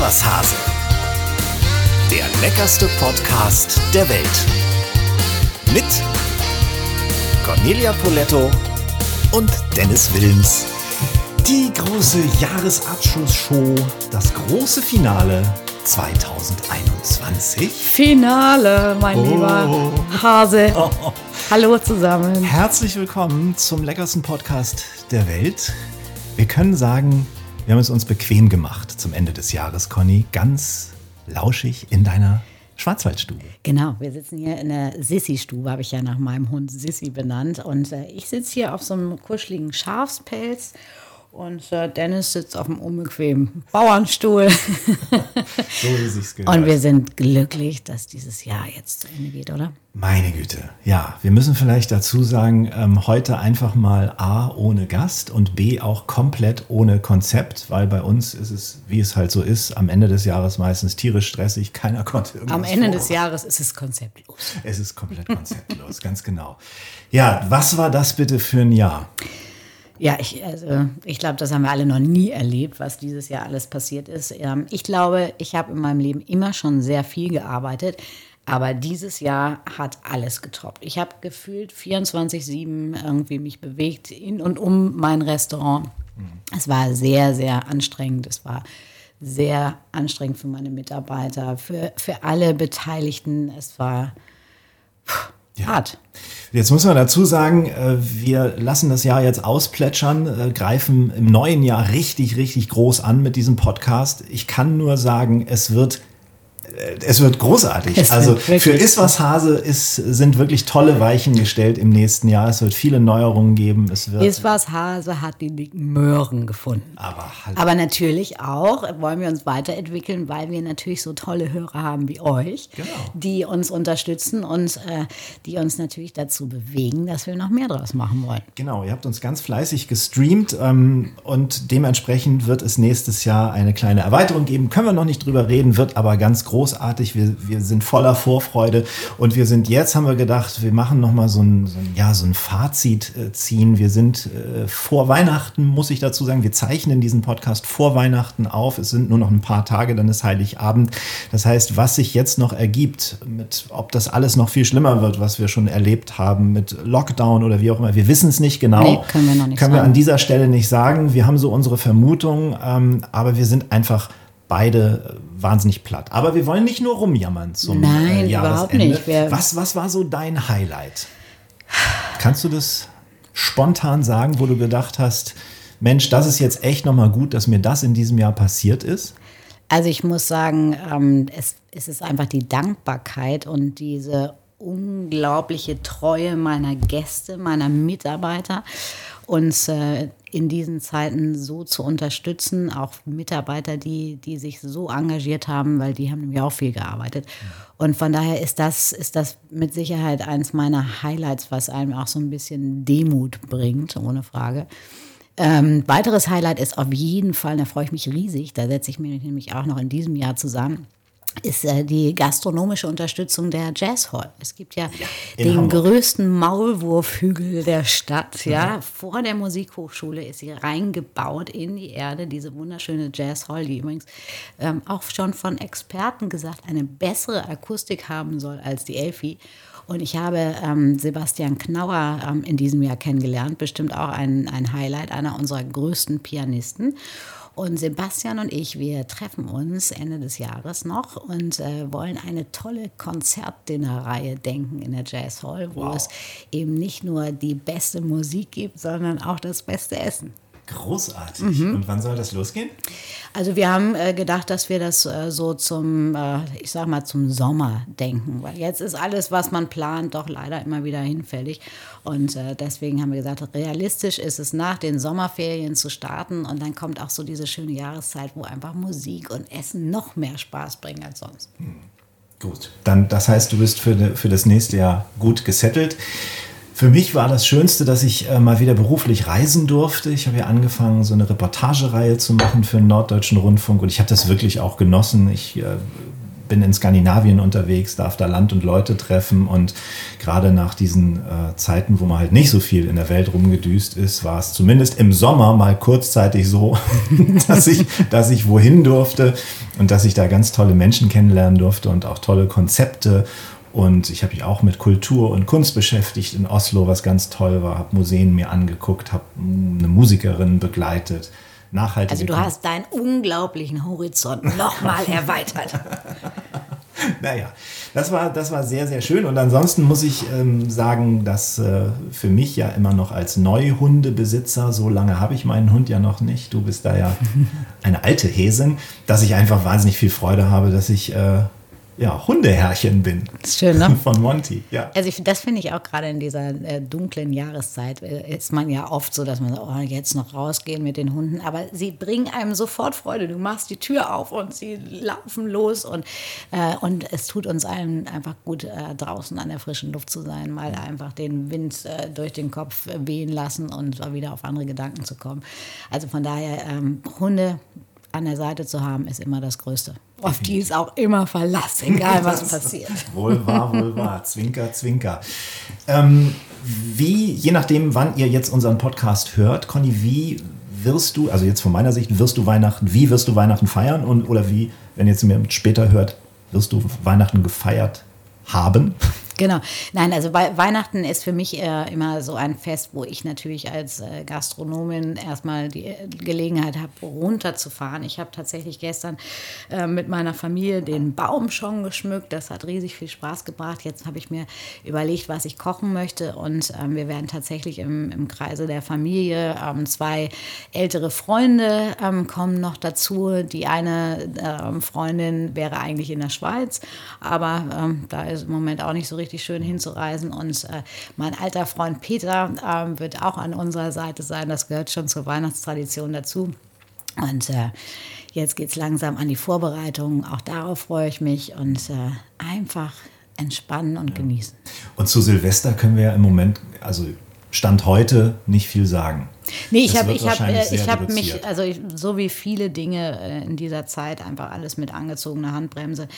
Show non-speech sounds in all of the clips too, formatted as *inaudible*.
was Hase. Der leckerste Podcast der Welt. Mit Cornelia Poletto und Dennis Wilms. Die große Jahresabschlussshow, das große Finale 2021. Finale, mein Oh. lieber Hase. *laughs* Hallo zusammen. Herzlich willkommen zum leckersten Podcast der Welt. Wir können sagen, wir haben es uns bequem gemacht zum Ende des Jahres, Conny. Ganz lauschig in deiner Schwarzwaldstube. Genau, wir sitzen hier in der Sissi-Stube, habe ich ja nach meinem Hund Sissi benannt. Und äh, ich sitze hier auf so einem kuscheligen Schafspelz und äh, Dennis sitzt auf einem unbequemen Bauernstuhl. *laughs* So wie sich's gehört. und wir sind glücklich, dass dieses Jahr jetzt zu Ende geht, oder? Meine Güte. Ja, wir müssen vielleicht dazu sagen, ähm, heute einfach mal A ohne Gast und B auch komplett ohne Konzept, weil bei uns ist es, wie es halt so ist, am Ende des Jahres meistens tierisch stressig. Keiner konnte irgendwas Am Ende vor- des Jahres ist es konzeptlos. Es ist komplett konzeptlos, *laughs* ganz genau. Ja, was war das bitte für ein Jahr? Ja, ich, also, ich glaube, das haben wir alle noch nie erlebt, was dieses Jahr alles passiert ist. Ähm, ich glaube, ich habe in meinem Leben immer schon sehr viel gearbeitet, aber dieses Jahr hat alles getoppt. Ich habe gefühlt 24-7 irgendwie mich bewegt in und um mein Restaurant. Es war sehr, sehr anstrengend. Es war sehr anstrengend für meine Mitarbeiter, für, für alle Beteiligten. Es war pff, hart. Jetzt muss man dazu sagen, äh, wir lassen das Jahr jetzt ausplätschern, äh, greifen im neuen Jahr richtig, richtig groß an mit diesem Podcast. Ich kann nur sagen, es wird es wird großartig. Es also für Iswas Hase ist, sind wirklich tolle Weichen gestellt im nächsten Jahr. Es wird viele Neuerungen geben. Es wird Ist was Hase hat die dicken Möhren gefunden. aber halt Aber natürlich auch wollen wir uns weiterentwickeln, weil wir natürlich so tolle Hörer haben wie euch, Genau. die uns unterstützen und äh, die uns natürlich dazu bewegen, dass wir noch mehr draus machen wollen. Genau, ihr habt uns ganz fleißig gestreamt ähm, und dementsprechend wird es nächstes Jahr eine kleine Erweiterung geben. Können wir noch nicht drüber reden, wird aber ganz großartig. Wir, wir sind voller Vorfreude und wir sind jetzt, haben wir gedacht, wir machen nochmal so ein, so ein, ja, so ein Fazit äh, ziehen. Wir sind äh, vor Weihnachten, muss ich dazu sagen, wir zeichnen diesen Podcast vor Weihnachten auf. Es sind nur noch ein paar Tage, dann ist Heiligabend. Das heißt, was sich jetzt noch ergibt, mit, ob das alles noch viel schlimmer wird, was wir schon erlebt haben mit Lockdown oder wie auch immer, wir wissen es nicht genau. Nee, können wir noch nicht Können wir sagen. an dieser Stelle nicht sagen. Wir haben so unsere Vermutung, ähm, aber wir sind einfach beide wahnsinnig platt. Aber wir wollen nicht nur rumjammern zum Nein, äh, überhaupt Jahresende. nicht. Wir- was, was war so dein Highlight? Kannst du das spontan sagen, wo du gedacht hast, Mensch, das ist jetzt echt nochmal gut, dass mir das in diesem Jahr passiert ist? Also ich muss sagen, ähm, es, es ist einfach die Dankbarkeit und diese unglaubliche Treue meiner Gäste, meiner Mitarbeiter, uns äh, in diesen Zeiten so zu unterstützen, auch Mitarbeiter, die, die sich so engagiert haben, weil die haben nämlich auch viel gearbeitet. Und von daher ist das, ist das mit Sicherheit eins meiner Highlights, was einem auch so ein bisschen Demut bringt, ohne Frage. Ähm, weiteres Highlight ist auf jeden Fall, da freue ich mich riesig, da setze ich mich nämlich auch noch in diesem Jahr zusammen, ist äh, die gastronomische Unterstützung der Jazz Hall. Es gibt ja, in den Hamburg. größten Maulwurfhügel der Stadt. Ja, vor der Musikhochschule ist sie reingebaut in die Erde, diese wunderschöne Jazz Hall, die übrigens ähm, auch schon von Experten gesagt eine bessere Akustik haben soll als die Elfi. Und ich habe ähm, Sebastian Knauer ähm, in diesem Jahr kennengelernt, bestimmt auch ein, ein Highlight, einer unserer größten Pianisten. Und Sebastian und ich, wir treffen uns Ende des Jahres noch und äh, wollen eine tolle Konzertdinnerreihe denken in der Jazz Hall, wo Wow. es eben nicht nur die beste Musik gibt, sondern auch das beste Essen. Großartig. Mhm. Und wann soll das losgehen? Also wir haben äh, gedacht, dass wir das äh, so zum, äh, ich sag mal, zum Sommer denken, weil jetzt ist alles, was man plant, doch leider immer wieder hinfällig. Und äh, deswegen haben wir gesagt, realistisch ist es nach den Sommerferien zu starten und dann kommt auch so diese schöne Jahreszeit, wo einfach Musik und Essen noch mehr Spaß bringen als sonst. Gut. Dann, das heißt, du bist für, für das nächste Jahr gut gesettelt. Für mich war das Schönste, dass ich äh, mal wieder beruflich reisen durfte. Ich habe ja angefangen, so eine Reportagereihe zu machen für den Norddeutschen Rundfunk und ich habe das wirklich auch genossen. Ich äh, bin in Skandinavien unterwegs, darf da Land und Leute treffen und gerade nach diesen äh, Zeiten, wo man halt nicht so viel in der Welt rumgedüst ist, war es zumindest im Sommer mal kurzzeitig so, *laughs* dass ich, dass ich wohin durfte und dass ich da ganz tolle Menschen kennenlernen durfte und auch tolle Konzepte und ich habe mich auch mit Kultur und Kunst beschäftigt in Oslo, was ganz toll war. Habe Museen mir angeguckt, habe eine Musikerin begleitet. Nachhaltige also du hast deinen unglaublichen Horizont nochmal *laughs* erweitert. *laughs* naja, das war, das war sehr, sehr schön. Und ansonsten muss ich ähm, sagen, dass äh, für mich ja immer noch als Neuhundebesitzer, so lange habe ich meinen Hund ja noch nicht, du bist da ja *laughs* eine alte Häsin, dass ich einfach wahnsinnig viel Freude habe, dass ich äh, ja, Hundeherrchen bin. Das ist schön, ne? *laughs* Von Monty, ja. Also ich, das finde ich auch gerade in dieser äh, dunklen Jahreszeit äh, ist man ja oft so, dass man so, oh, jetzt noch rausgehen mit den Hunden, aber sie bringen einem sofort Freude. Du machst die Tür auf und sie laufen los und, äh, und es tut uns allen einfach gut, äh, draußen an der frischen Luft zu sein, mal einfach den Wind äh, durch den Kopf wehen lassen und wieder auf andere Gedanken zu kommen. Also von daher, ähm, Hunde an der Seite zu haben, ist immer das Größte. Auf die ist auch immer Verlass, egal was *laughs* passiert. Wohl wahr, wohl wahr. Zwinker, zwinker. Ähm, wie, je nachdem, wann ihr jetzt unseren Podcast hört, Conny, wie wirst du, also jetzt von meiner Sicht, wirst du Weihnachten, wie wirst du Weihnachten feiern und oder wie, wenn ihr jetzt mir später hört, wirst du Weihnachten gefeiert haben? Genau. Nein, also Weihnachten ist für mich äh, immer so ein Fest, wo ich natürlich als äh, Gastronomin erstmal die äh, Gelegenheit habe, runterzufahren. Ich habe tatsächlich gestern äh, mit meiner Familie den Baum schon geschmückt. Das hat riesig viel Spaß gebracht. Jetzt habe ich mir überlegt, was ich kochen möchte. Und ähm, wir werden tatsächlich im, im Kreise der Familie ähm, zwei ältere Freunde ähm, kommen noch dazu. Die eine ähm, Freundin wäre eigentlich in der Schweiz, aber ähm, da ist im Moment auch nicht so richtig richtig schön hinzureisen. Und äh, mein alter Freund Peter äh, wird auch an unserer Seite sein. Das gehört schon zur Weihnachtstradition dazu. Und äh, jetzt geht es langsam an die Vorbereitungen. Auch darauf freue ich mich und äh, einfach entspannen und ja. genießen. Und zu Silvester können wir ja im Moment, also Stand heute, nicht viel sagen. Nee, ich habe ich hab, äh, ich hab mich, also ich, so wie viele Dinge äh, in dieser Zeit, einfach alles mit angezogener Handbremse.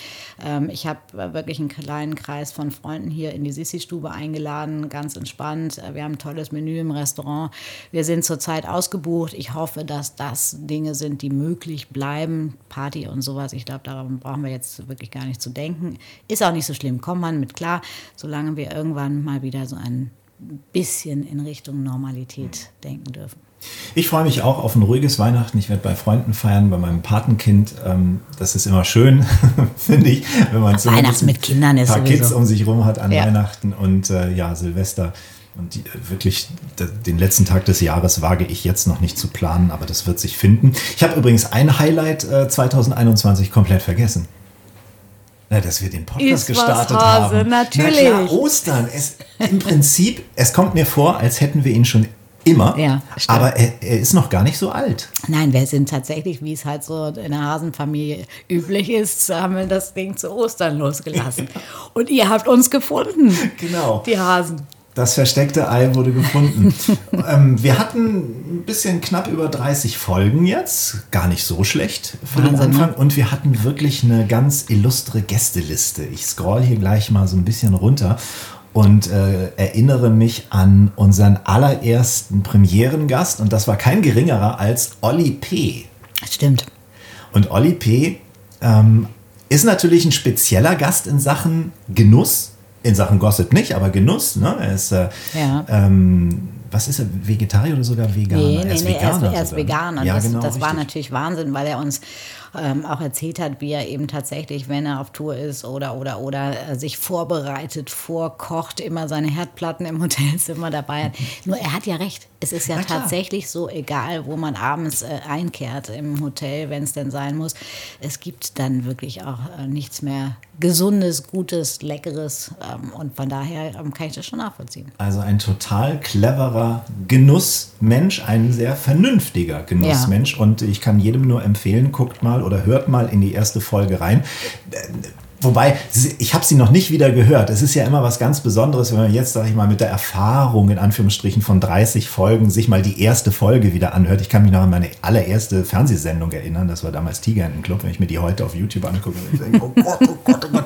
Ähm, ich habe wirklich einen kleinen Kreis von Freunden hier in die Sissi-Stube eingeladen, ganz entspannt. Äh, wir haben ein tolles Menü im Restaurant. Wir sind zurzeit ausgebucht. Ich hoffe, dass das Dinge sind, die möglich bleiben. Party und sowas. Ich glaube, daran brauchen wir jetzt wirklich gar nicht zu denken. Ist auch nicht so schlimm. Kommt man mit klar, solange wir irgendwann mal wieder so einen bisschen in Richtung Normalität denken dürfen. Ich freue mich auch auf ein ruhiges Weihnachten. Ich werde bei Freunden feiern, bei meinem Patenkind. Ähm, das ist immer schön, *laughs* finde ich, wenn man so Weihnachten mit Kindern ist ein paar sowieso. Kids um sich rum hat an ja. Weihnachten und äh, ja, Silvester. Und die, wirklich den letzten Tag des Jahres wage ich jetzt noch nicht zu planen, aber das wird sich finden. Ich habe übrigens ein Highlight äh, 2021 komplett vergessen. Na, dass wir den Podcast gestartet Hase, haben. Natürlich. Na klar, Ostern. Es, Im Prinzip, es kommt mir vor, als hätten wir ihn schon immer. Ja, aber er, er, ist noch gar nicht so alt. Nein, wir sind tatsächlich, wie es halt so in der Hasenfamilie üblich ist, haben wir das Ding zu Ostern losgelassen. Und ihr habt uns gefunden. Genau. Die Hasen. Das versteckte Ei wurde gefunden. *laughs* ähm, wir hatten ein bisschen knapp über 30 Folgen jetzt. Gar nicht so schlecht für den Anfang. Ne? Und wir hatten wirklich eine ganz illustre Gästeliste. Ich scroll hier gleich mal so ein bisschen runter und äh, erinnere mich an unseren allerersten Premierengast. Und das war kein geringerer als Olli P. Stimmt. Und Olli P. Ähm, ist natürlich ein spezieller Gast in Sachen Genuss in Sachen Gossip nicht, aber Genuss. Ne? Er ist, äh, ja. ähm, was ist er, Vegetarier oder sogar Veganer? Nee, nee, er ist nee, Veganer. Er ist, er ist Veganer. Ja, das, genau, das war natürlich Wahnsinn, weil er uns ähm, auch erzählt hat, wie er eben tatsächlich, wenn er auf Tour ist oder oder oder äh, sich vorbereitet, vorkocht, immer seine Herdplatten im *laughs* Hotelzimmer dabei hat. Nur er hat ja recht. Es ist ja tatsächlich so, egal wo man abends äh, einkehrt im Hotel, wenn es denn sein muss. Es gibt dann wirklich auch äh, nichts mehr Gesundes, Gutes, Leckeres. Ähm, und von daher ähm, kann ich das schon nachvollziehen. Also ein total cleverer Genussmensch, ein sehr vernünftiger Genussmensch. Ja. Und ich kann jedem nur empfehlen, guckt mal oder hört mal in die erste Folge rein Wobei, ich habe sie noch nicht wieder gehört. Es ist ja immer was ganz Besonderes, wenn man jetzt, sage ich mal, mit der Erfahrung in Anführungsstrichen von 30 Folgen sich mal die erste Folge wieder anhört. Ich kann mich noch an meine allererste Fernsehsendung erinnern. Das war damals Tiger in den Club, wenn ich mir die heute auf YouTube angucke. Ich denke, oh Gott, oh Gott, oh Gott.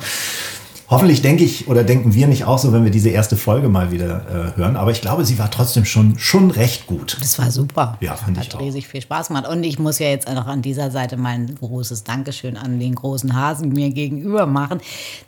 Hoffentlich denke ich oder denken wir nicht auch so, wenn wir diese erste Folge mal wieder äh, hören. Aber ich glaube, sie war trotzdem schon, schon recht gut. Das war super. Ja, fand Hat ich auch. riesig viel Spaß gemacht. Und ich muss ja jetzt auch noch an dieser Seite mein großes Dankeschön an den großen Hasen mir gegenüber machen.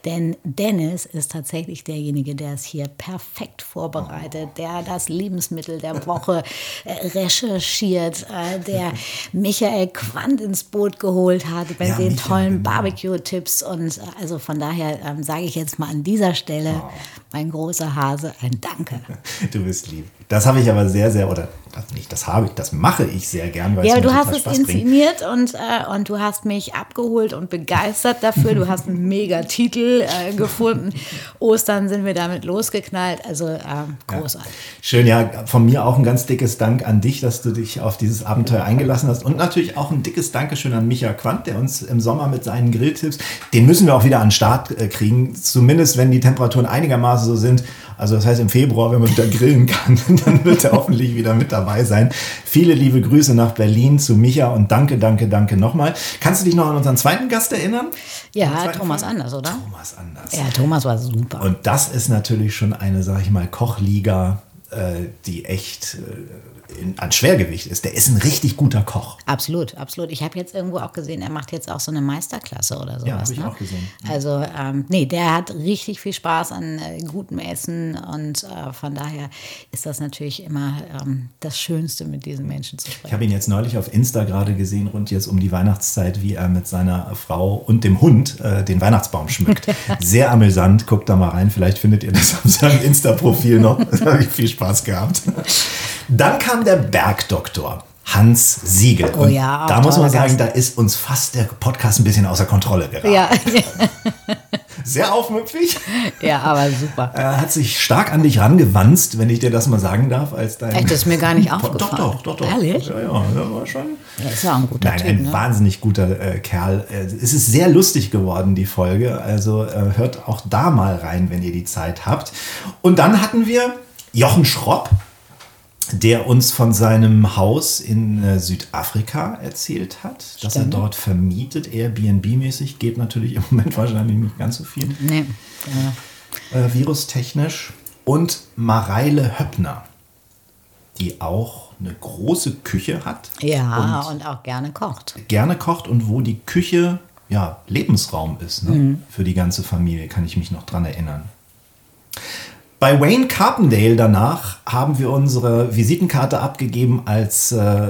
Denn Dennis ist tatsächlich derjenige, der es hier perfekt vorbereitet, der das Lebensmittel der Woche äh, recherchiert, äh, der Michael Quandt ins Boot geholt hat bei Ja, den Michael, tollen genau. Barbecue-Tipps. Und äh, also von daher ähm, sage ich jetzt mal an dieser Stelle, Oh. Mein großer Hase, ein Danke. *laughs* Du bist lieb. Das habe ich aber sehr, sehr, oder das nicht, das habe ich, das mache ich sehr gern, weil Ja, aber du hast es Spaß bringt. inszeniert und, äh, und du hast mich abgeholt und begeistert dafür. Du hast einen mega Titel äh, gefunden. Ostern sind wir damit losgeknallt. Also äh, großartig. Schön, ja, von mir auch ein ganz dickes Dank an dich, dass du dich auf dieses Abenteuer eingelassen hast. Und natürlich auch ein dickes Dankeschön an Micha Quandt, der uns im Sommer mit seinen Grilltipps, den müssen wir auch wieder an den Start äh, kriegen. Zumindest wenn die Temperaturen einigermaßen so sind. Also das heißt im Februar, wenn man wieder grillen kann, *laughs* dann wird er hoffentlich wieder mit dabei sein. Viele liebe Grüße nach Berlin zu Micha und danke, danke, danke nochmal. Kannst du dich noch an unseren zweiten Gast erinnern? Ja, Thomas Fall? Anders, oder? Thomas Anders. Ja, Thomas war super. Und das ist natürlich schon eine, sag ich mal, Kochliga, äh, die echt äh, in, an Schwergewicht ist. Der ist ein richtig guter Koch. Absolut, absolut. Ich habe jetzt irgendwo auch gesehen, er macht jetzt auch so eine Meisterklasse oder sowas. Ja, hab ich ne? auch gesehen. Also, ähm, nee, der hat richtig viel Spaß an äh, gutem Essen und äh, von daher ist das natürlich immer ähm, das Schönste, mit diesen Menschen zu Ich sprechen. habe ihn jetzt neulich auf Insta gerade gesehen, rund jetzt um die Weihnachtszeit, wie er mit seiner Frau und dem Hund äh, den Weihnachtsbaum schmückt. *laughs* Sehr amüsant. Guckt da mal rein. Vielleicht findet ihr das auf seinem Insta-Profil noch. *laughs* Da habe ich viel Spaß gehabt. Dann kam der Bergdoktor. Hans Siegel. Oh ja, da muss man sagen, Gast. da ist uns fast der Podcast ein bisschen außer Kontrolle geraten. Ja, *laughs* Sehr aufmüpfig. ja, aber super. Er hat sich stark an dich rangewanzt, wenn ich dir das mal sagen darf, als dein. Echt, das ist mir gar nicht aufgefallen. *laughs* Doch, doch, doch, doch. Ehrlich? Ja, ja, der war schon. Er ist ja ein guter Nein, Typ, ein ne? wahnsinnig guter äh, Kerl. Äh, Es ist sehr lustig geworden, die Folge. Also äh, hört auch da mal rein, wenn ihr die Zeit habt. Und dann hatten wir Jochen Schropp, der uns von seinem Haus in äh, Südafrika erzählt hat, dass er Stimmt. dort vermietet, Airbnb-mäßig. Geht natürlich im Moment *laughs* wahrscheinlich nicht ganz so viel Nee. Ja. äh, virustechnisch. Und Mareile Höppner, die auch eine große Küche hat. Ja, und und, auch gerne kocht. gerne kocht und wo die Küche ja Lebensraum ist ne? Mhm. für die ganze Familie, kann ich mich noch dran erinnern. Bei Wayne Carpendale danach haben wir unsere Visitenkarte abgegeben als, äh,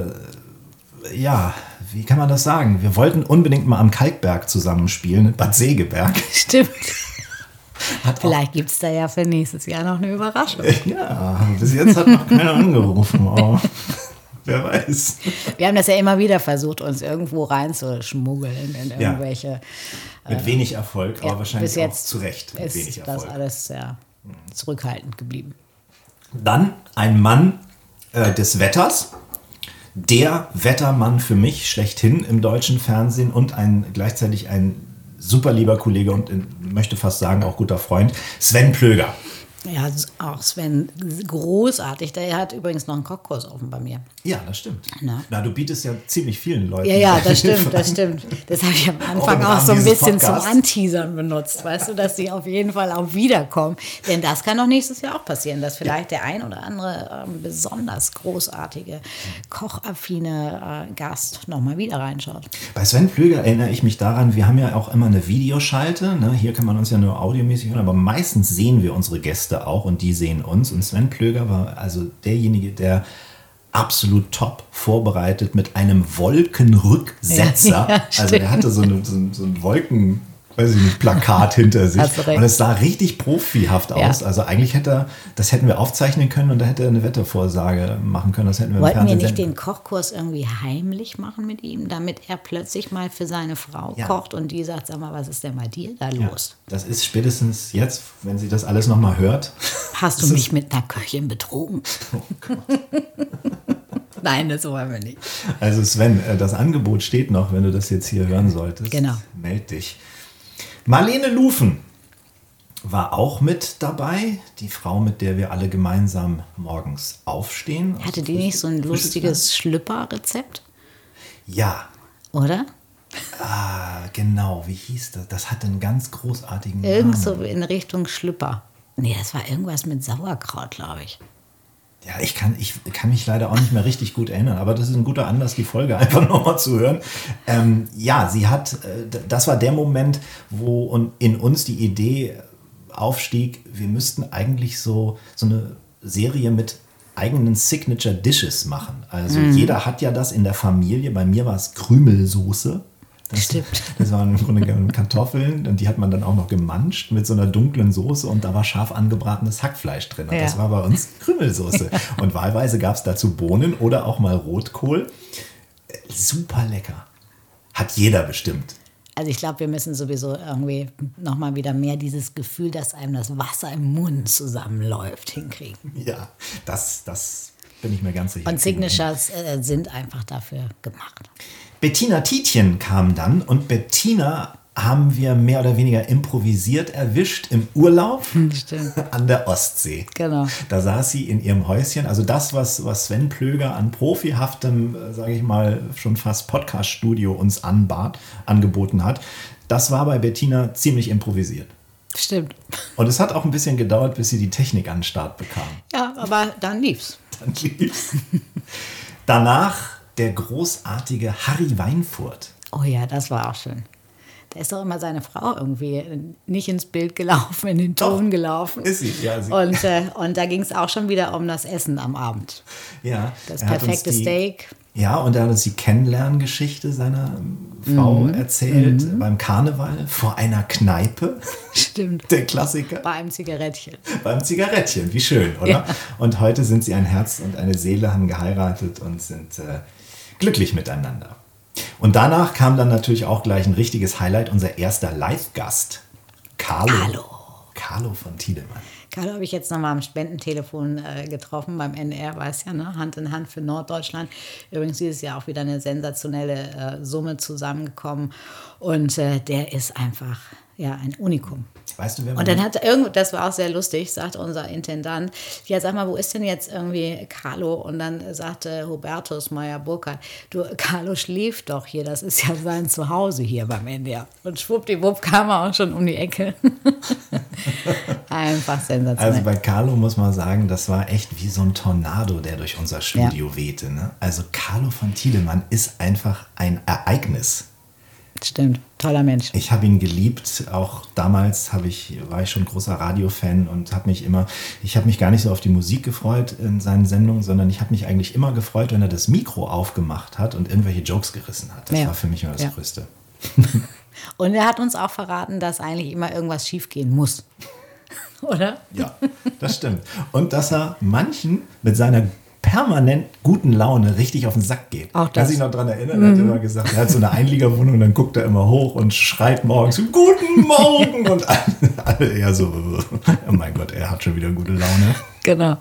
ja, wie kann man das sagen? Wir wollten unbedingt mal am Kalkberg zusammenspielen, Bad Segeberg. *laughs* Stimmt. *laughs* Hat Vielleicht gibt es da ja für nächstes Jahr noch eine Überraschung. ja, bis jetzt hat noch keiner angerufen, aber *laughs* wer weiß. Wir haben das ja immer wieder versucht, uns irgendwo reinzuschmuggeln in Ja. irgendwelche. Mit wenig Erfolg, aber Ja, wahrscheinlich bis jetzt auch zu Recht mit wenig ist das Erfolg. alles sehr zurückhaltend geblieben. Dann ein Mann äh, des Wetters, der Wettermann für mich schlechthin im deutschen Fernsehen und ein gleichzeitig ein super lieber Kollege und äh, möchte fast sagen auch guter Freund, Sven Plöger. Ja, auch Sven, großartig. Der hat übrigens noch einen Kochkurs offen bei mir. Ja, das stimmt. Na? Na, du bietest ja ziemlich vielen Leuten. Ja, ja, das *laughs* stimmt, das stimmt. Das habe ich am Anfang auch, so ein bisschen zum Podcasts. Anteasern benutzt, weißt du, dass sie auf jeden Fall auch wiederkommen. Denn das kann doch nächstes Jahr auch passieren, dass vielleicht der ein oder andere ähm, besonders großartige, kochaffine äh, Gast nochmal wieder reinschaut. Bei Sven Plöger erinnere ich mich daran, wir haben ja auch immer eine Videoschalte. Ne? Hier kann man uns ja nur audiomäßig hören, aber meistens sehen wir unsere Gäste auch und die sehen uns. Und Sven Plöger war also derjenige, der absolut top vorbereitet mit einem Wolkenrücksetzer. Ja, also der hatte so, eine, so, ein- so ein Wolken, weiß ich nicht, Plakat hinter sich. Und es sah richtig profihaft Ja. aus. Also eigentlich hätte er, das hätten wir aufzeichnen können und da hätte er eine Wettervorsage machen können. Das hätten wir Wollten wir nicht senden den Kochkurs irgendwie heimlich machen mit ihm, damit er plötzlich mal für seine Frau Ja. kocht und die sagt, sag mal, was ist denn bei dir da Ja, los? das ist spätestens jetzt, wenn sie das alles nochmal hört. Hast du mich mit einer Köchin betrogen? *laughs* Nein, das wollen wir nicht. Also Sven, äh, das Angebot steht noch, wenn du das jetzt hier hören solltest. Genau. Meld dich. Marlene Lufen war auch mit dabei, die Frau, mit der wir alle gemeinsam morgens aufstehen. Hatte die nicht so ein lustiges Schlüpperrezept? Ja. Oder? Ah, genau, wie hieß das? Das hatte einen ganz großartigen Irgend Namen. so in Richtung Schlüpper. Nee, das war irgendwas mit Sauerkraut, glaube ich. Ja, ich kann, ich kann mich leider auch nicht mehr richtig gut erinnern, aber das ist ein guter Anlass, die Folge *laughs* einfach nochmal zu hören. Ähm, ja, sie hat, äh, das war der Moment, wo in uns die Idee aufstieg, wir müssten eigentlich so, so eine Serie mit eigenen Signature Dishes machen. Also jeder hat ja das in der Familie. Bei mir war es Krümelsoße. Das, Stimmt. Das waren im Grunde genommen Kartoffeln und die hat man dann auch noch gemanscht mit so einer dunklen Soße und da war scharf angebratenes Hackfleisch drin. Und Ja. das war bei uns Krümelsoße. und wahlweise gab es dazu Bohnen oder auch mal Rotkohl. Super lecker. Hat jeder bestimmt. Also ich glaube, wir müssen sowieso irgendwie nochmal wieder mehr dieses Gefühl, dass einem das Wasser im Mund zusammenläuft, hinkriegen. Ja, das, das bin ich mir ganz sicher. Und Signatures äh, sind einfach dafür gemacht. Bettina Tietjen kam dann und Bettina haben wir mehr oder weniger improvisiert erwischt im Urlaub Stimmt. *laughs* an der Ostsee. Genau. Da saß sie in ihrem Häuschen. Also das, was, was Sven Plöger an profihaftem, sage ich mal, schon fast Podcast-Studio uns anbat, angeboten hat, das war bei Bettina ziemlich improvisiert. Stimmt. Und es hat auch ein bisschen gedauert, bis sie die Technik an den Start bekam. Ja, aber dann lief's. Dann lief's. Danach der großartige Harry Weinfurt. Oh ja, das war auch schön. Da ist doch immer seine Frau irgendwie nicht ins Bild gelaufen, in den Ton Doch, gelaufen. ist sie, ja, sie- Und, äh, und da ging es auch schon wieder um das Essen am Abend. Ja, Das er perfekte die- Steak. Ja, und er hat uns die Kennenlerngeschichte seiner Frau Mhm. erzählt beim Karneval vor einer Kneipe. Stimmt. Der Klassiker. Bei einem Zigarettchen. Beim Zigarettchen, wie schön, oder? Ja. Und heute sind sie ein Herz und eine Seele, haben geheiratet und sind äh, glücklich miteinander. Und danach kam dann natürlich auch gleich ein richtiges Highlight, unser erster Live-Gast, Carlo. Carlo. Carlo von Tiedemann. Carlo habe ich jetzt nochmal am Spendentelefon äh, getroffen beim NR, weiß ja, ne? Hand in Hand für Norddeutschland. Übrigens dieses Jahr auch wieder eine sensationelle äh, Summe zusammengekommen. Und äh, der ist einfach ja, ein Unikum. Weißt du, wer Und dann hat irgend, das war auch sehr lustig, sagte unser Intendant, ja, sag mal, wo ist denn jetzt irgendwie Carlo? Und dann sagte Hubertus Meyer Burkhardt, du, Carlo schläft doch hier, das ist ja sein Zuhause hier beim NDR. Und schwuppdiwupp kam er auch schon um die Ecke. *laughs* Einfach sensationell. Also bei Carlo muss man sagen, das war echt wie so ein Tornado, der durch unser Studio wehte. Ne? Also Carlo von Tiedemann ist einfach ein Ereignis. Stimmt, toller Mensch. Ich habe ihn geliebt. Auch damals habe ich, war ich schon großer Radiofan und habe mich immer, ich habe mich gar nicht so auf die Musik gefreut in seinen Sendungen, sondern ich habe mich eigentlich immer gefreut, wenn er das Mikro aufgemacht hat und irgendwelche Jokes gerissen hat. Das Ja. war für mich immer das Ja. Größte. *laughs* Und er hat uns auch verraten, dass eigentlich immer irgendwas schiefgehen muss. *laughs* Oder? Ja, das stimmt. Und dass er manchen mit seiner permanent guten Laune richtig auf den Sack geht. Auch Kann das. sich noch daran erinnern, er hat immer gesagt, er hat so eine Einliegerwohnung, dann guckt er immer hoch und schreit morgens, Guten Morgen! Und alle, eher so, oh mein Gott, er hat schon wieder gute Laune. Genau.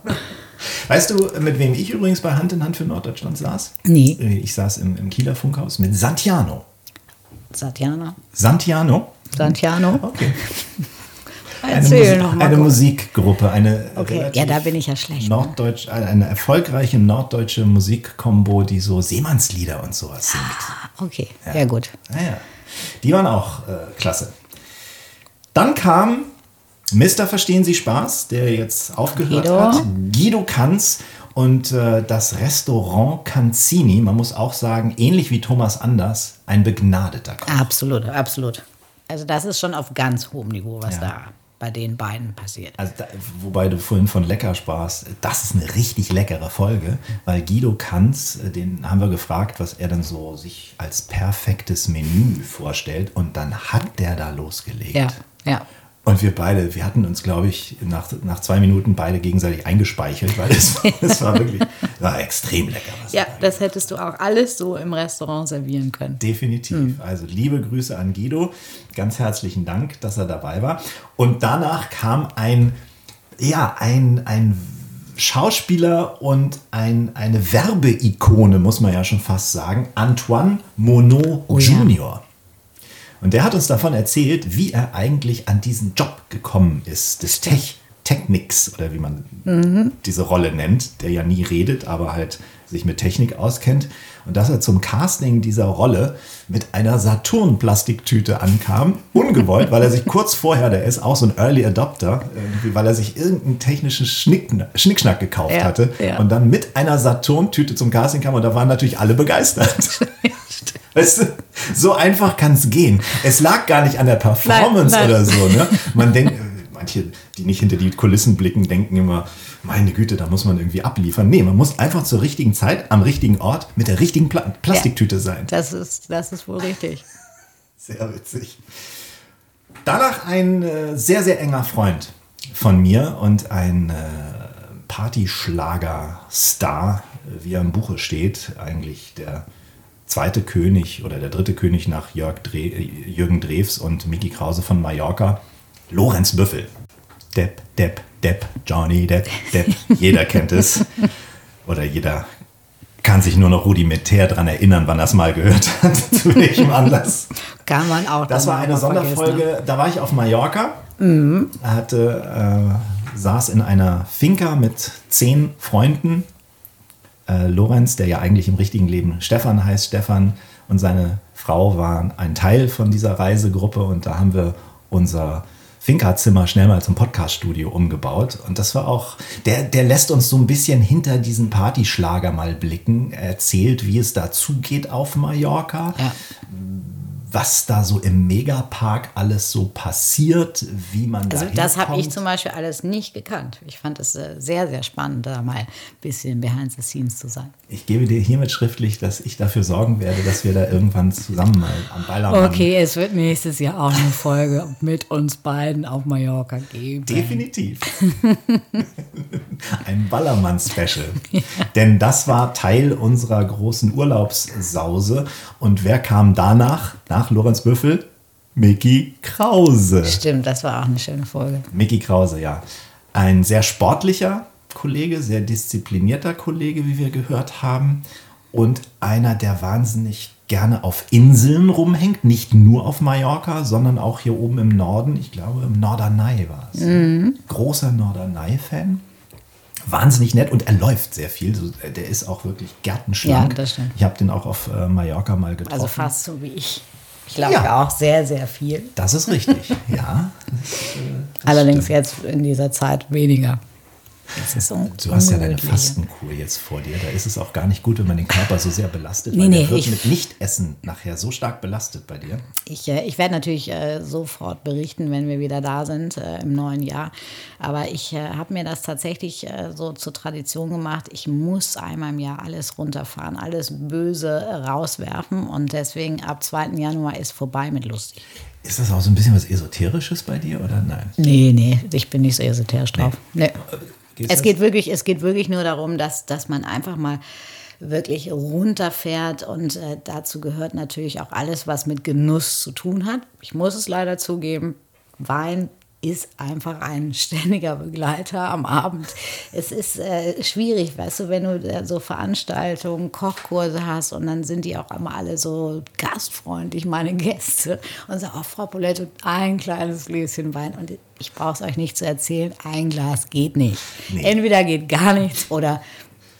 Weißt du, mit wem ich übrigens bei Hand in Hand für Norddeutschland saß? Nee. Ich saß im, im Kieler Funkhaus mit Santiano. Satjana. Santiano? Santiano. Okay. Eine, Erzähl Musi- noch mal. eine. Musikgruppe, eine Okay, ja, da bin ich ja schlecht. ne? Norddeutsch, eine erfolgreiche norddeutsche Musikkombo, die so Seemannslieder und sowas singt. Okay, ja, gut. Naja, die waren auch äh, klasse. Dann kam Mr. Verstehen Sie Spaß, der jetzt aufgehört Guido. hat. Guido Kanz und äh, das Restaurant Canzini, man muss auch sagen, ähnlich wie Thomas Anders, ein begnadeter Koch. Absolut, absolut. Also das ist schon auf ganz hohem Niveau, was Ja. da bei den beiden passiert. Also da, wobei du vorhin von lecker sprachst, das ist eine richtig leckere Folge, weil Guido Kanz, äh, den haben wir gefragt, was er dann so sich als perfektes Menü vorstellt und dann hat der da losgelegt. Ja, ja. Und wir beide, wir hatten uns, glaube ich, nach, nach zwei Minuten beide gegenseitig eingespeichelt, weil es, *laughs* es war wirklich, war extrem lecker. Ja, das hättest du auch alles so im Restaurant servieren können. Definitiv. Also liebe Grüße an Guido. Ganz herzlichen Dank, dass er dabei war. Und danach kam ein, ja, ein, ein Schauspieler und ein, eine Werbeikone, muss man ja schon fast sagen, Antoine Monod Oh ja. Und der hat uns davon erzählt, wie er eigentlich an diesen Job gekommen ist, des Tech Technics oder wie man mhm. diese Rolle nennt, der ja nie redet, aber halt sich mit Technik auskennt. Und dass er zum Casting dieser Rolle mit einer Saturn-Plastiktüte ankam, ungewollt, weil er sich kurz vorher, der ist auch so ein Early Adopter, weil er sich irgendeinen technischen Schnick, Schnickschnack gekauft ja, hatte ja. und dann mit einer Saturn-Tüte zum Casting kam und da waren natürlich alle begeistert. *laughs* Weißt du, so einfach kann es gehen. Es lag gar nicht an der Performance nein, nein. oder so. Ne? Man denkt, manche, die nicht hinter die Kulissen blicken, denken immer, meine Güte, da muss man irgendwie abliefern. Nee, man muss einfach zur richtigen Zeit, am richtigen Ort, mit der richtigen Pla Plastiktüte ja, sein. Das ist, das ist wohl richtig. *laughs* Sehr witzig. Danach ein äh, sehr, sehr enger Freund von mir und ein äh, Partyschlager-Star, wie er im Buche steht, eigentlich der zweite König oder der dritte König nach Jörg Dre Jürgen Drews und Mickey Krause von Mallorca, Lorenz Büffel. Depp, Depp, Depp, Johnny Depp, Depp. *laughs* Jeder kennt es. Oder jeder kann sich nur noch rudimentär daran erinnern, wann er es mal gehört hat, *laughs* zu welchem Anlass. Kann man auch. Das war eine Sonderfolge, da war ich auf Mallorca. Mhm. Hatte, äh, saß in einer Finca mit zehn Freunden. Äh, Lorenz, der ja eigentlich im richtigen Leben Stefan heißt, Stefan und seine Frau waren ein Teil von dieser Reisegruppe und da haben wir unser Finca-Zimmer schnell mal zum Podcaststudio umgebaut. Und das war auch, der, der lässt uns so ein bisschen hinter diesen Partyschlager mal blicken. Er erzählt, wie es da zugeht auf Mallorca. Ja was da so im Megapark alles so passiert, wie man also da Das habe ich zum Beispiel alles nicht gekannt. Ich fand es äh, sehr, sehr spannend, da mal ein bisschen behind the scenes zu sein. Ich gebe dir hiermit schriftlich, dass ich dafür sorgen werde, dass wir da irgendwann zusammen mal am Ballermann... Okay, es wird nächstes Jahr auch eine Folge mit uns beiden auf Mallorca geben. Definitiv. *laughs* ein Ballermann-Special. *laughs* Ja. Denn das war Teil unserer großen Urlaubssause. Und wer kam danach? nach Lorenz Büffel, Mickey Krause. Stimmt, das war auch eine schöne Folge. Mickey Krause, ja. Ein sehr sportlicher Kollege, sehr disziplinierter Kollege, wie wir gehört haben. Und einer, der wahnsinnig gerne auf Inseln rumhängt, nicht nur auf Mallorca, sondern auch hier oben im Norden. Ich glaube, im Norderney war es. Mhm. Großer Norderney-Fan. Wahnsinnig nett und er läuft sehr viel. Der ist auch wirklich gärtenschlank. Ja, das stimmt. Ich habe den auch auf äh, Mallorca mal getroffen. Also fast so wie ich. Ich glaube ja. auch sehr, sehr viel. Das ist richtig, ja. *laughs* Das, äh, das Allerdings stimmt. jetzt in dieser Zeit weniger. Du hast ja deine Fastenkur jetzt vor dir. Da ist es auch gar nicht gut, wenn man den Körper so sehr belastet. Nee, weil nee, der wird ich, mit Nichtessen nachher so stark belastet bei dir. Ich, äh, ich werde natürlich äh, sofort berichten, wenn wir wieder da sind äh, im neuen Jahr. Aber ich äh, habe mir das tatsächlich äh, so zur Tradition gemacht. Ich muss einmal im Jahr alles runterfahren, alles Böse rauswerfen. Und deswegen ab 2. Januar ist vorbei mit lustig. Ist das auch so ein bisschen was Esoterisches bei dir oder nein? Nee, nee, ich bin nicht so esoterisch drauf. Nee. nee. Geht es, geht wirklich, es geht wirklich nur darum, dass, dass man einfach mal wirklich runterfährt und äh, dazu gehört natürlich auch alles, was mit Genuss zu tun hat. Ich muss es leider zugeben, Wein ist einfach ein *laughs* ständiger Begleiter am Abend. Es ist äh, schwierig, weißt du, wenn du so Veranstaltungen, Kochkurse hast und dann sind die auch immer alle so gastfreundlich, meine Gäste, und sagen, oh, Frau Paulette, ein kleines Gläschen Wein. Und ich brauche es euch nicht zu erzählen, ein Glas geht nicht. Nee. Entweder geht gar nichts oder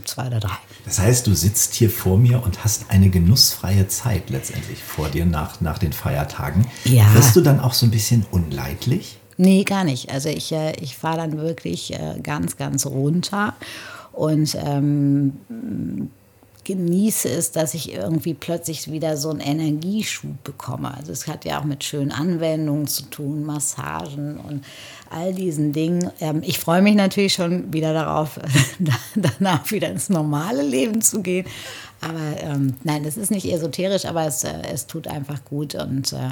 zwei oder drei. Das heißt, du sitzt hier vor mir und hast eine genussfreie Zeit letztendlich vor dir nach, nach den Feiertagen. Ja. Wirst du dann auch so ein bisschen unleidlich? Nee, gar nicht. Also ich, äh, ich fahre dann wirklich äh, ganz, ganz runter und ähm, genieße es, dass ich irgendwie plötzlich wieder so einen Energieschub bekomme. Also es hat ja auch mit schönen Anwendungen zu tun, Massagen und all diesen Dingen. Ähm, ich freue mich natürlich schon wieder darauf, *laughs* danach wieder ins normale Leben zu gehen. Aber ähm, nein, das ist nicht esoterisch, aber es, äh, es tut einfach gut und äh,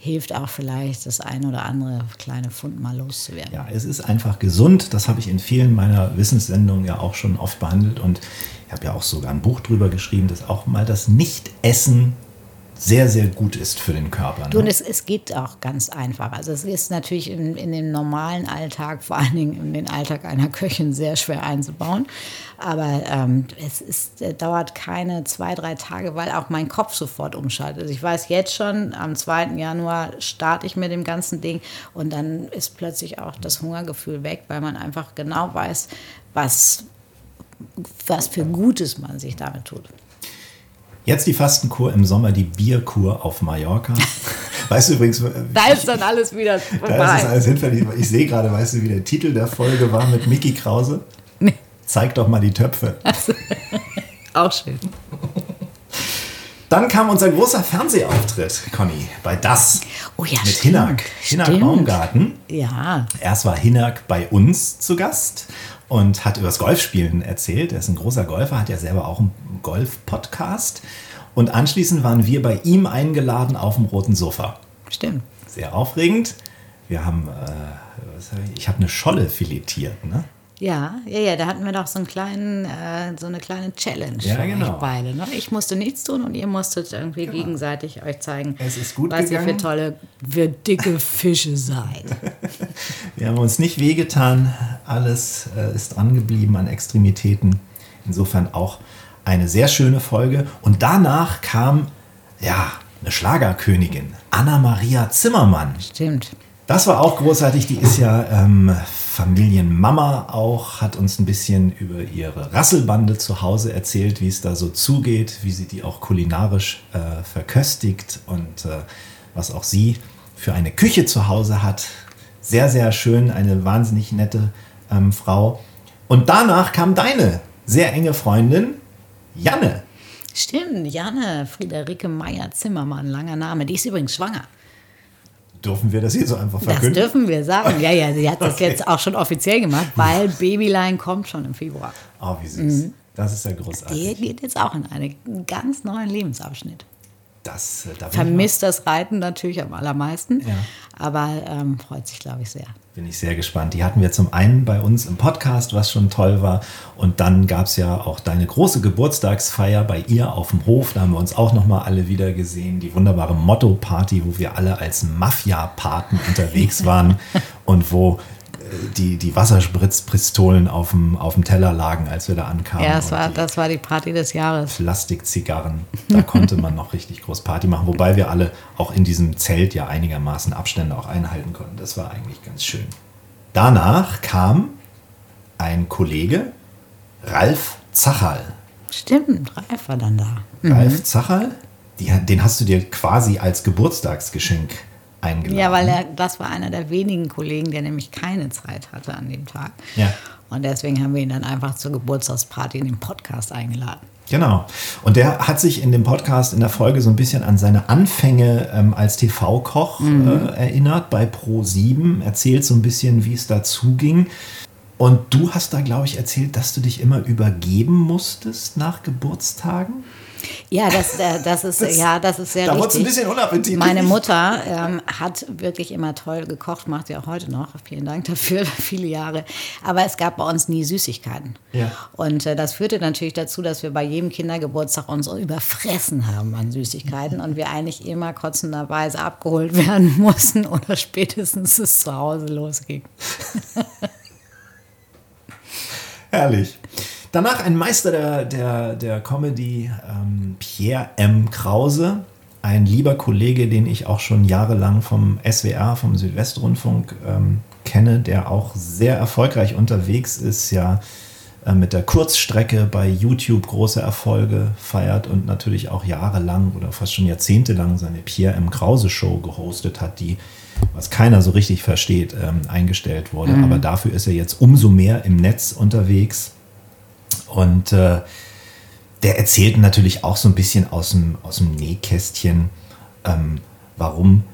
hilft auch vielleicht, das ein oder andere kleine Fund mal loszuwerden. Ja, es ist einfach gesund. Das habe ich in vielen meiner Wissenssendungen ja auch schon oft behandelt. Und ich habe ja auch sogar ein Buch drüber geschrieben, dass auch mal das Nicht-Essen sehr, sehr gut ist für den Körper. Ne? Und es, es geht auch ganz einfach. Also es ist natürlich in, in dem normalen Alltag, vor allen Dingen in den Alltag einer Köchin, sehr schwer einzubauen. Aber ähm, es ist, äh, dauert keine zwei, drei Tage, weil auch mein Kopf sofort umschaltet. Also ich weiß jetzt schon, am 2. Januar starte ich mit dem ganzen Ding und dann ist plötzlich auch das Hungergefühl weg, weil man einfach genau weiß, was, was für Gutes man sich damit tut. Jetzt die Fastenkur im Sommer, die Bierkur auf Mallorca. *laughs* Weißt du übrigens. Da ist dann alles wieder vorbei. *laughs* Da ist alles hinfällig. Ich sehe gerade, weißt du, wie der Titel der Folge war mit Mickey Krause? Nee. Zeig doch mal die Töpfe. Also, *laughs* auch schön. Dann kam unser großer Fernsehauftritt, Conny, bei Das. Oh ja, Mit stimmt. Hinak. Hinak Baumgarten. Ja. Erst war Hinak bei uns zu Gast und hat über das Golfspielen erzählt. Er ist ein großer Golfer, hat ja selber auch einen Golf-Podcast. Und anschließend waren wir bei ihm eingeladen auf dem roten Sofa. Stimmt. Sehr aufregend. Wir haben, äh, hab ich, ich habe eine Scholle filetiert. Ne? Ja, ja, ja, da hatten wir doch so, einen kleinen, äh, so eine kleine Challenge ja, für genau. euch beide. Ne? Ich musste nichts tun und ihr musstet irgendwie genau. gegenseitig euch zeigen, es ist gut was gegangen. ihr für tolle, für dicke *laughs* Fische seid. wir haben uns nicht wehgetan, alles äh, ist dran geblieben an Extremitäten. Insofern auch eine sehr schöne Folge. Und danach kam, ja, eine Schlagerkönigin, Anna-Maria Zimmermann. Stimmt. Das war auch großartig. Die ist ja ähm, Familienmama auch, hat uns ein bisschen über ihre Rasselbande zu Hause erzählt, wie es da so zugeht, wie sie die auch kulinarisch äh, verköstigt und äh, was auch sie für eine Küche zu Hause hat. Sehr, sehr schön, eine wahnsinnig nette ähm, Frau. Und danach kam deine sehr enge Freundin, Janne. Stimmt, Janne, Friederike Meyer-Zimmermann, langer Name. Die ist übrigens schwanger. Dürfen wir das hier so einfach verkünden? Das dürfen wir sagen. Ja, ja, sie hat das okay. jetzt auch schon offiziell gemacht, weil Babyline kommt schon im Februar. Oh, wie süß. Mhm. Das ist ja großartig. Die geht jetzt auch in einen ganz neuen Lebensabschnitt. Das, äh, da Vermisst das Reiten natürlich am allermeisten, ja. aber ähm, freut sich, glaube ich, sehr. Bin ich sehr gespannt. Die hatten wir zum einen bei uns im Podcast, was schon toll war. Und dann gab es ja auch deine große Geburtstagsfeier bei ihr auf dem Hof. Da haben wir uns auch nochmal alle wieder gesehen. Die wunderbare Motto-Party, wo wir alle als Mafia-Paten *laughs* unterwegs waren und wo die, die Wasserspritzpistolen auf dem, auf dem Teller lagen, als wir da ankamen. Ja, das war, das war die Party des Jahres. Plastikzigarren. Da konnte man noch richtig groß Party machen, wobei wir alle auch in diesem Zelt ja einigermaßen Abstände auch einhalten konnten. Das war eigentlich ganz schön. Danach kam ein Kollege, Ralf Zacherl. Stimmt, Ralf war dann da. Ralf Zacherl, die, den hast du dir quasi als Geburtstagsgeschenk eingeladen. Ja, weil er, das war einer der wenigen Kollegen, der nämlich keine Zeit hatte an dem Tag. Ja. Und deswegen haben wir ihn dann einfach zur Geburtstagsparty in den Podcast eingeladen. Genau. Und der hat sich in dem Podcast in der Folge so ein bisschen an seine Anfänge ähm, als TV-Koch mhm. äh, erinnert bei Pro7, erzählt so ein bisschen, wie es dazu ging. Und du hast da, glaube ich, erzählt, dass du dich immer übergeben musstest nach Geburtstagen. Ja, das, äh, das ist das, ja, das ist sehr da richtig. ein bisschen unappetitlich. Meine Mutter ähm, hat wirklich immer toll gekocht, macht sie auch heute noch. Vielen Dank dafür, *laughs* viele Jahre. Aber es gab bei uns nie Süßigkeiten. Ja. Und äh, das führte natürlich dazu, dass wir bei jedem Kindergeburtstag uns überfressen haben an Süßigkeiten und wir eigentlich immer kotzenderweise abgeholt werden *laughs* mussten oder spätestens es zu Hause losging. *laughs* Herrlich. Danach ein Meister der, der, der Comedy, ähm, Pierre M. Krause, ein lieber Kollege, den ich auch schon jahrelang vom SWR, vom Südwestrundfunk ähm, kenne, der auch sehr erfolgreich unterwegs ist, ja äh, mit der Kurzstrecke bei YouTube große Erfolge feiert und natürlich auch jahrelang oder fast schon jahrzehntelang seine Pierre M. Krause Show gehostet hat, die was keiner so richtig versteht, ähm, eingestellt wurde. Mhm. Aber dafür ist er jetzt umso mehr im Netz unterwegs und äh, der erzählt natürlich auch so ein bisschen aus dem, aus dem Nähkästchen, ähm, warum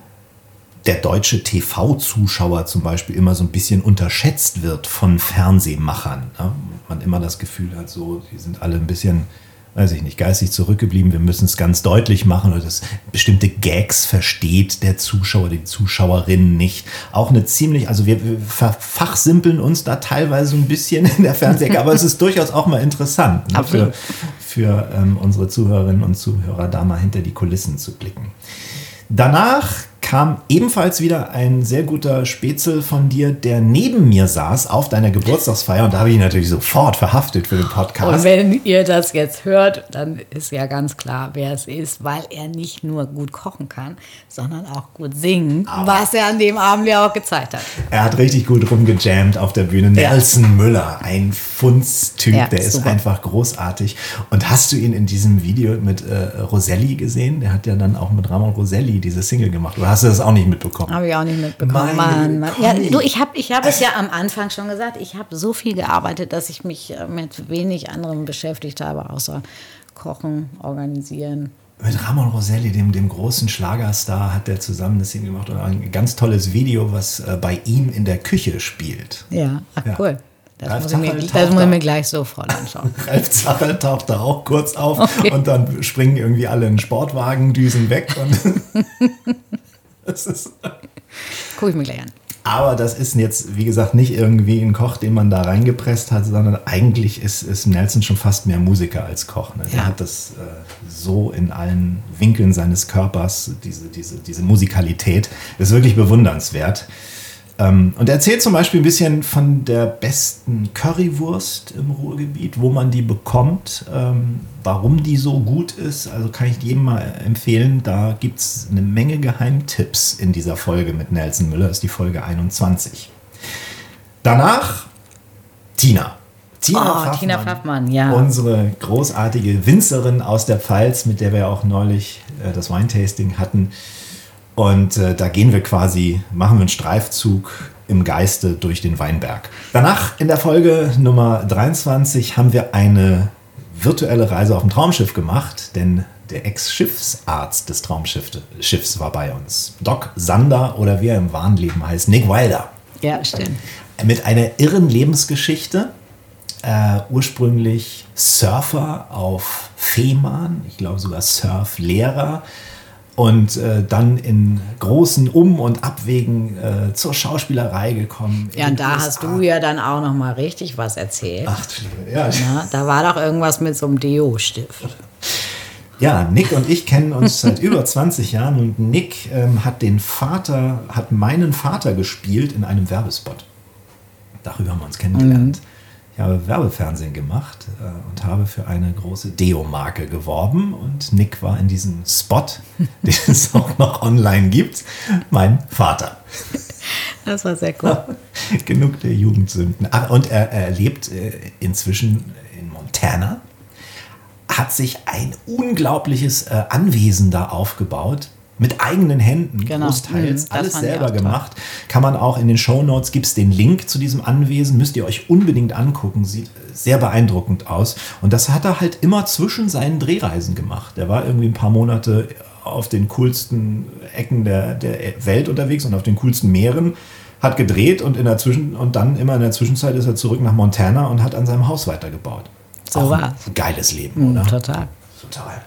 der deutsche TV-Zuschauer zum Beispiel immer so ein bisschen unterschätzt wird von Fernsehmachern. Ne? Man immer das Gefühl hat, so, die sind alle ein bisschen weiß ich nicht, geistig zurückgeblieben. Wir müssen es ganz deutlich machen oder dass bestimmte Gags versteht der Zuschauer, die Zuschauerin nicht. Auch eine ziemlich, also wir, wir fachsimpeln uns da teilweise ein bisschen in der Fernsehecke, aber es ist durchaus auch mal interessant ne? für, für ähm, unsere Zuhörerinnen und Zuhörer, da mal hinter die Kulissen zu blicken. Danach kam ebenfalls wieder ein sehr guter Spätzle von dir, der neben mir saß auf deiner Geburtstagsfeier. Und da habe ich ihn natürlich sofort verhaftet für den Podcast. Und wenn ihr das jetzt hört, dann ist ja ganz klar, wer es ist, weil er nicht nur gut kochen kann, sondern auch gut singen, Aber was er an dem Abend ja auch gezeigt hat. Er hat richtig gut rumgejammt auf der Bühne. Ja. Nelson Müller, ein Funstyp, ja, der super. ist einfach großartig. Und hast du ihn in diesem Video mit äh, Roselli gesehen? Der hat ja dann auch mit Ramon Roselli diese Single gemacht. Oder hast du das auch nicht mitbekommen? Habe ich auch nicht mitbekommen. Mann, Mann. Ja, du, ich habe ich hab es ja am Anfang schon gesagt, ich habe so viel gearbeitet, dass ich mich äh, mit wenig anderem beschäftigt habe, außer Kochen, Organisieren. Mit Ramon Roselli, dem, dem großen Schlagerstar, hat er zusammen das Ding gemacht und ein ganz tolles Video, was äh, bei ihm in der Küche spielt. Ja, ach ja. cool. Das, muss ich, mir, das muss ich mir gleich sofort anschauen. *laughs* Ralf Zacherl taucht da auch kurz auf okay. und dann springen irgendwie alle in Sportwagen, düsen weg. *laughs* *laughs* Das ist Guck ich mir gleich an. Aber das ist jetzt, wie gesagt, nicht irgendwie ein Koch, den man da reingepresst hat, sondern eigentlich ist, ist Nelson schon fast mehr Musiker als Koch. Ne? Ja. Er hat das äh, so in allen Winkeln seines Körpers, diese, diese, diese Musikalität, ist wirklich bewundernswert. Ähm, und er erzählt zum Beispiel ein bisschen von der besten Currywurst im Ruhrgebiet, wo man die bekommt, ähm, warum die so gut ist. Also kann ich jedem mal empfehlen, da gibt es eine Menge Geheimtipps in dieser Folge mit Nelson Müller, ist die Folge 21. Danach Tina. Tina, oh, Pfaffmann, Tina Pfaffmann, ja. Unsere großartige Winzerin aus der Pfalz, mit der wir auch neulich äh, das Weintasting hatten. Und äh, da gehen wir quasi, machen wir einen Streifzug im Geiste durch den Weinberg. Danach in der Folge Nummer 23 haben wir eine virtuelle Reise auf dem Traumschiff gemacht, denn der Ex-Schiffsarzt des Traumschiffs war bei uns. Doc Sander oder wie er im wahren Leben heißt, Nick Wilder. Ja, stimmt. Mit einer irren Lebensgeschichte. Äh, ursprünglich Surfer auf Fehmarn, ich glaube sogar Surflehrer und äh, dann in großen Um- und Abwegen äh, zur Schauspielerei gekommen. Ja, und da hast du ja dann auch noch mal richtig was erzählt. Ach, ja. Na, da war doch irgendwas mit so einem Deo-Stift. Ja, Nick und ich kennen uns seit über 20 Jahren und Nick ähm, hat den Vater, hat meinen Vater gespielt in einem Werbespot. Darüber haben wir uns kennengelernt. Mhm. Ich habe Werbefernsehen gemacht äh, und habe für eine große Deo-Marke geworben und Nick war in diesem Spot, *laughs* den es auch noch online gibt, mein Vater. Das war sehr cool. *laughs* Genug der Jugendsünden. Ach, und er, er lebt äh, inzwischen in Montana, hat sich ein unglaubliches äh, Anwesen da aufgebaut mit eigenen Händen, genau. großteils, mhm, alles selber gemacht. Kann man auch in den Show Notes, gibt es den Link zu diesem Anwesen, müsst ihr euch unbedingt angucken, sieht sehr beeindruckend aus. Und das hat er halt immer zwischen seinen Drehreisen gemacht. Er war irgendwie ein paar Monate auf den coolsten Ecken der, der Welt unterwegs und auf den coolsten Meeren, hat gedreht und, in der Zwischen und dann immer in der Zwischenzeit ist er zurück nach Montana und hat an seinem Haus weitergebaut. So war Geiles Leben, mhm, oder? Total. Total.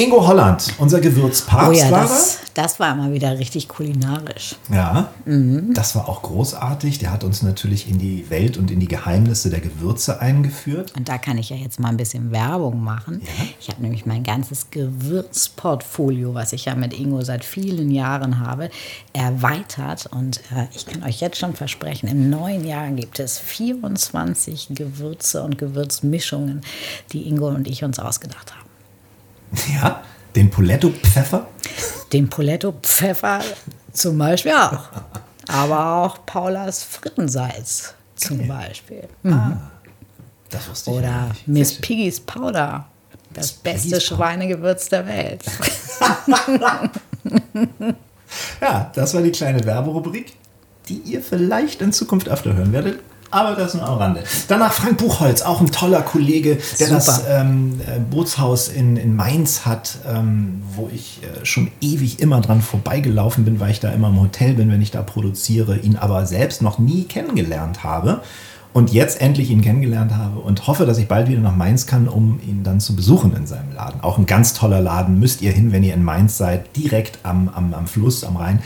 Ingo Holland, unser Gewürzpapst oh ja, das, das war immer wieder richtig kulinarisch. Ja, mhm. das war auch großartig. Der hat uns natürlich in die Welt und in die Geheimnisse der Gewürze eingeführt. Und da kann ich ja jetzt mal ein bisschen Werbung machen. Ja. Ich habe nämlich mein ganzes Gewürzportfolio, was ich ja mit Ingo seit vielen Jahren habe, erweitert. Und äh, ich kann euch jetzt schon versprechen, im neuen Jahr gibt es 24 Gewürze und Gewürzmischungen, die Ingo und ich uns ausgedacht haben. *laughs* Ja, den Poletto-Pfeffer? Den Poletto-Pfeffer zum Beispiel auch. Aber auch Paulas Frittensalz zum okay. Beispiel. Mhm. Ah, das wusste ich Oder. Miss Piggy's Powder. Das beste Piggy's Schweinegewürz der Welt. *laughs* ja, das war die kleine Werberubrik, die ihr vielleicht in Zukunft öfter hören werdet. Aber das nur am Rande. Danach Frank Buchholz, auch ein toller Kollege, der Super. das ähm, äh, Bootshaus in, in Mainz hat, ähm, wo ich äh, schon ewig immer dran vorbeigelaufen bin, weil ich da immer im Hotel bin, wenn ich da produziere, ihn aber selbst noch nie kennengelernt habe. Und jetzt endlich ihn kennengelernt habe und hoffe, dass ich bald wieder nach Mainz kann, um ihn dann zu besuchen in seinem Laden. Auch ein ganz toller Laden. Müsst ihr hin, wenn ihr in Mainz seid, direkt am, am, am Fluss, am Rhein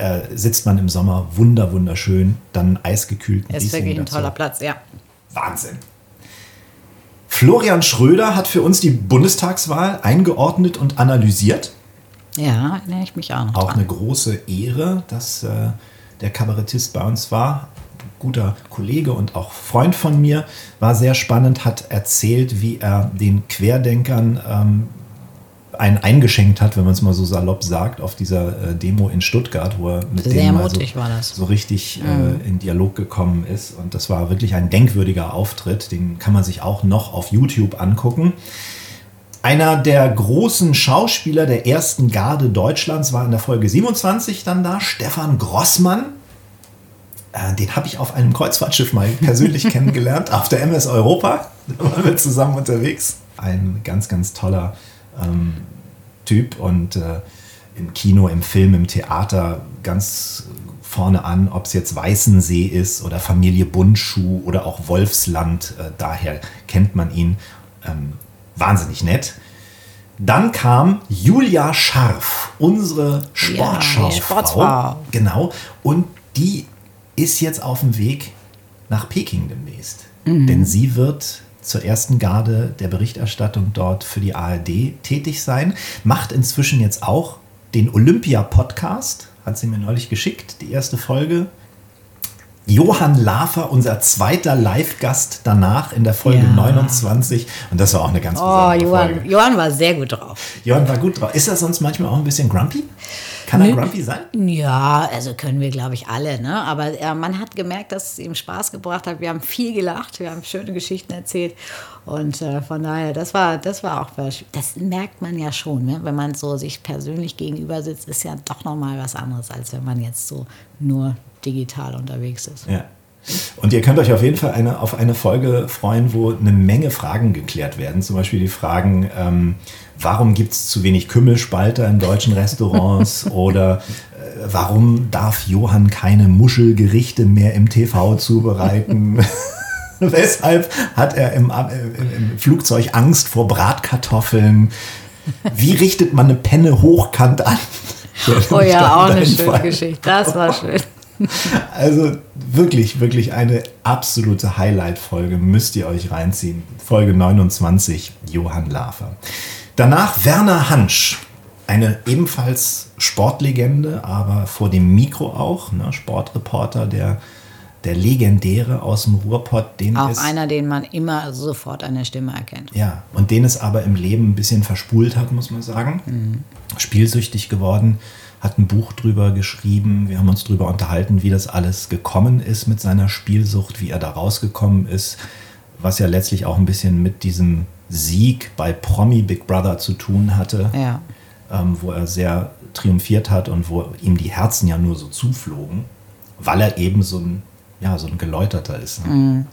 äh, sitzt man im Sommer wunder, wunderschön, dann eisgekühlt. Ist wirklich ein toller Platz, ja. Wahnsinn. Florian Schröder hat für uns die Bundestagswahl eingeordnet und analysiert. Ja, erinnere ich mich auch noch. Auch dran. eine große Ehre, dass äh, der Kabarettist bei uns war. Guter Kollege und auch Freund von mir. War sehr spannend, hat erzählt, wie er den Querdenkern ähm, einen eingeschenkt hat, wenn man es mal so salopp sagt, auf dieser äh, Demo in Stuttgart, wo er mit Sehr mutig so, war das. so richtig äh, in Dialog gekommen ist. Und das war wirklich ein denkwürdiger Auftritt. Den kann man sich auch noch auf YouTube angucken. Einer der großen Schauspieler der ersten Garde Deutschlands war in der Folge 27 dann da, Stefan Grossmann. Äh, Den habe ich auf einem Kreuzfahrtschiff mal persönlich *laughs* kennengelernt, auf der MS Europa. Da waren wir zusammen unterwegs. Ein ganz, ganz toller ähm, Typ und äh, im Kino, im Film, im Theater ganz vorne an, ob es jetzt Weißensee ist oder Familie Bundschuh oder auch Wolfsland. Äh, daher kennt man ihn. Ähm, wahnsinnig nett. Dann kam Julia Scharf, unsere Sportschau. die Sportsfrau. Genau. Und die ist jetzt auf dem Weg nach Peking demnächst. Denn sie wird zur ersten Garde der Berichterstattung dort für die ARD tätig sein. Macht inzwischen jetzt auch den Olympia-Podcast. Hat sie mir neulich geschickt, die erste Folge. Johann Lafer, unser zweiter Live-Gast danach in der Folge Ja. 29. Und das war auch eine ganz Oh, besondere Johann, Folge. Johann war sehr gut drauf. Johann war gut drauf. Ist er sonst manchmal auch ein bisschen grumpy? Kann er grumpy sein? Ja, also können wir, glaube ich, alle. Ne? Aber äh, man hat gemerkt, dass es ihm Spaß gebracht hat. Wir haben viel gelacht, wir haben schöne Geschichten erzählt. Und äh, von daher, das war, das war auch, das merkt man ja schon. Ne? Wenn man so sich persönlich gegenüber sitzt, ist ja doch nochmal was anderes, als wenn man jetzt so nur digital unterwegs ist. Ja. Und ihr könnt euch auf jeden Fall eine, auf eine Folge freuen, wo eine Menge Fragen geklärt werden. Zum Beispiel die Fragen, ähm, warum gibt es zu wenig Kümmelspalter in deutschen Restaurants? *laughs* Oder äh, warum darf Johann keine Muschelgerichte mehr im TV zubereiten? *laughs* Weshalb hat er im, im, im Flugzeug Angst vor Bratkartoffeln? Wie richtet man eine Penne hochkant an? Oh ja, auch eine schöne Fall. Geschichte. Das war schön. *laughs* Also wirklich, wirklich eine absolute Highlight-Folge. Müsst ihr euch reinziehen. Folge 29, Johann Lafer. Danach Werner Hansch. Eine ebenfalls Sportlegende, aber vor dem Mikro auch. Ne? Sportreporter, der, der legendäre aus dem Ruhrpott. Den Auch es, einer, den man immer sofort an der Stimme erkennt. Ja, und den es aber im Leben ein bisschen verspult hat, muss man sagen. Spielsüchtig geworden, hat ein Buch drüber geschrieben. Wir haben uns drüber unterhalten, wie das alles gekommen ist mit seiner Spielsucht, wie er da rausgekommen ist, was ja letztlich auch ein bisschen mit diesem Sieg bei Promi Big Brother zu tun hatte, Ja. ähm, wo er sehr triumphiert hat und wo ihm die Herzen ja nur so zuflogen, weil er eben so ein, ja, so ein Geläuterter ist. Ne?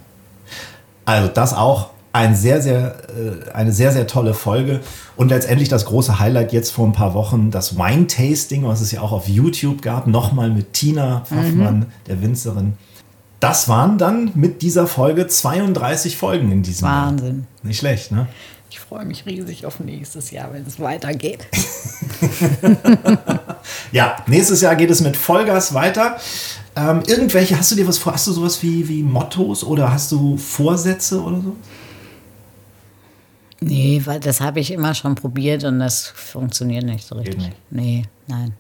Also das auch ein sehr, sehr, äh, eine sehr, sehr tolle Folge. Und letztendlich das große Highlight jetzt vor ein paar Wochen, das Wine-Tasting, was es ja auch auf YouTube gab, nochmal mit Tina Pfaffmann, der Winzerin. Das waren dann mit dieser Folge 32 Folgen in diesem Jahr. Wahnsinn. Nicht schlecht, ne? Ich freue mich riesig auf nächstes Jahr, wenn es weitergeht. *laughs* Ja, nächstes Jahr geht es mit Vollgas weiter. Ähm, irgendwelche, hast du dir was vor? Hast du sowas wie, wie Mottos oder hast du Vorsätze oder so? Nee, weil das habe ich immer schon probiert und das funktioniert nicht so richtig. nicht. Nee, nein.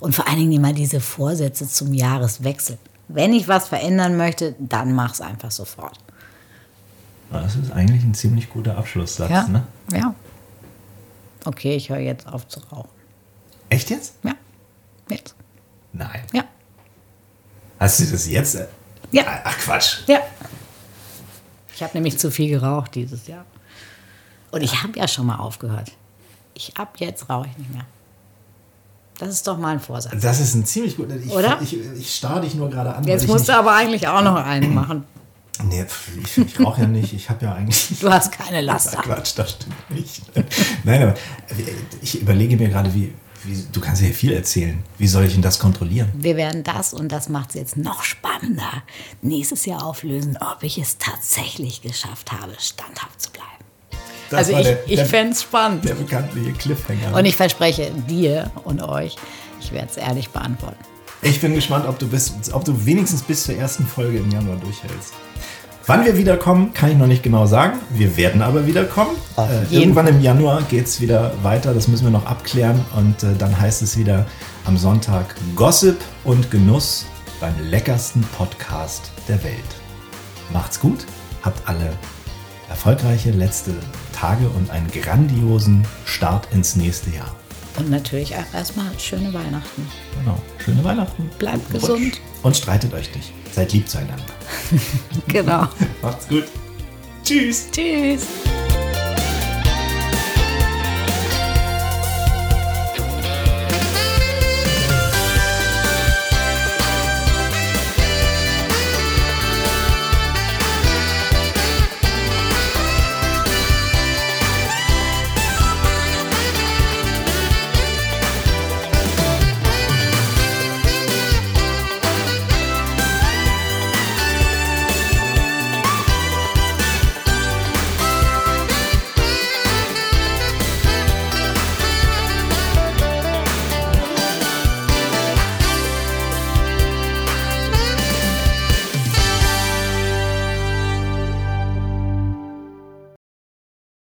Und vor allen Dingen immer diese Vorsätze zum Jahreswechsel. Wenn ich was verändern möchte, dann mach's einfach sofort. Das ist eigentlich ein ziemlich guter Abschlusssatz, Ja. ne? Ja. Okay, ich höre jetzt auf zu rauchen. Echt jetzt? Ja. Jetzt. Nein. Ja. Hast du das jetzt? Ja. Ach Quatsch. Ja. Ich habe nämlich zu viel geraucht dieses Jahr. Und ich habe ja schon mal aufgehört. Ich ab jetzt rauche ich nicht mehr. Das ist doch mal ein Vorsatz. Das ist ein ziemlich guter. Ich, Oder? Ich, ich starr dich nur gerade an. Jetzt musst du aber eigentlich auch noch einen machen. nee, ich, ich rauche ja nicht. Ich habe ja eigentlich. *laughs* Du hast keine Laster. Quatsch, das stimmt nicht. *laughs* Nein, aber ich überlege mir gerade, wie, wie. Du kannst ja viel erzählen. Wie soll ich denn das kontrollieren? Wir werden das, und das macht es jetzt noch spannender, nächstes Jahr auflösen, ob ich es tatsächlich geschafft habe, standhaft zu bleiben. Das also war ich, der- ich fände es spannend. Der bekanntliche Cliffhanger. Und ich verspreche dir und euch, ich werde es ehrlich beantworten. Ich bin gespannt, ob du, bis, ob du wenigstens bis zur ersten Folge im Januar durchhältst. Wann wir wiederkommen, kann ich noch nicht genau sagen. Wir werden aber wiederkommen. Äh, irgendwann im Januar geht es wieder weiter. Das müssen wir noch abklären. Und äh, dann heißt es wieder am Sonntag Gossip und Genuss beim leckersten Podcast der Welt. Macht's gut, habt alle erfolgreiche letzte Tage und einen grandiosen Start ins nächste Jahr. Und natürlich auch erstmal schöne Weihnachten. Genau. Schöne Weihnachten. Bleibt Guten gesund. Rutsch. Und streitet euch nicht. Seid lieb zueinander. *laughs* Genau. *laughs* Macht's gut. Tschüss. Tschüss.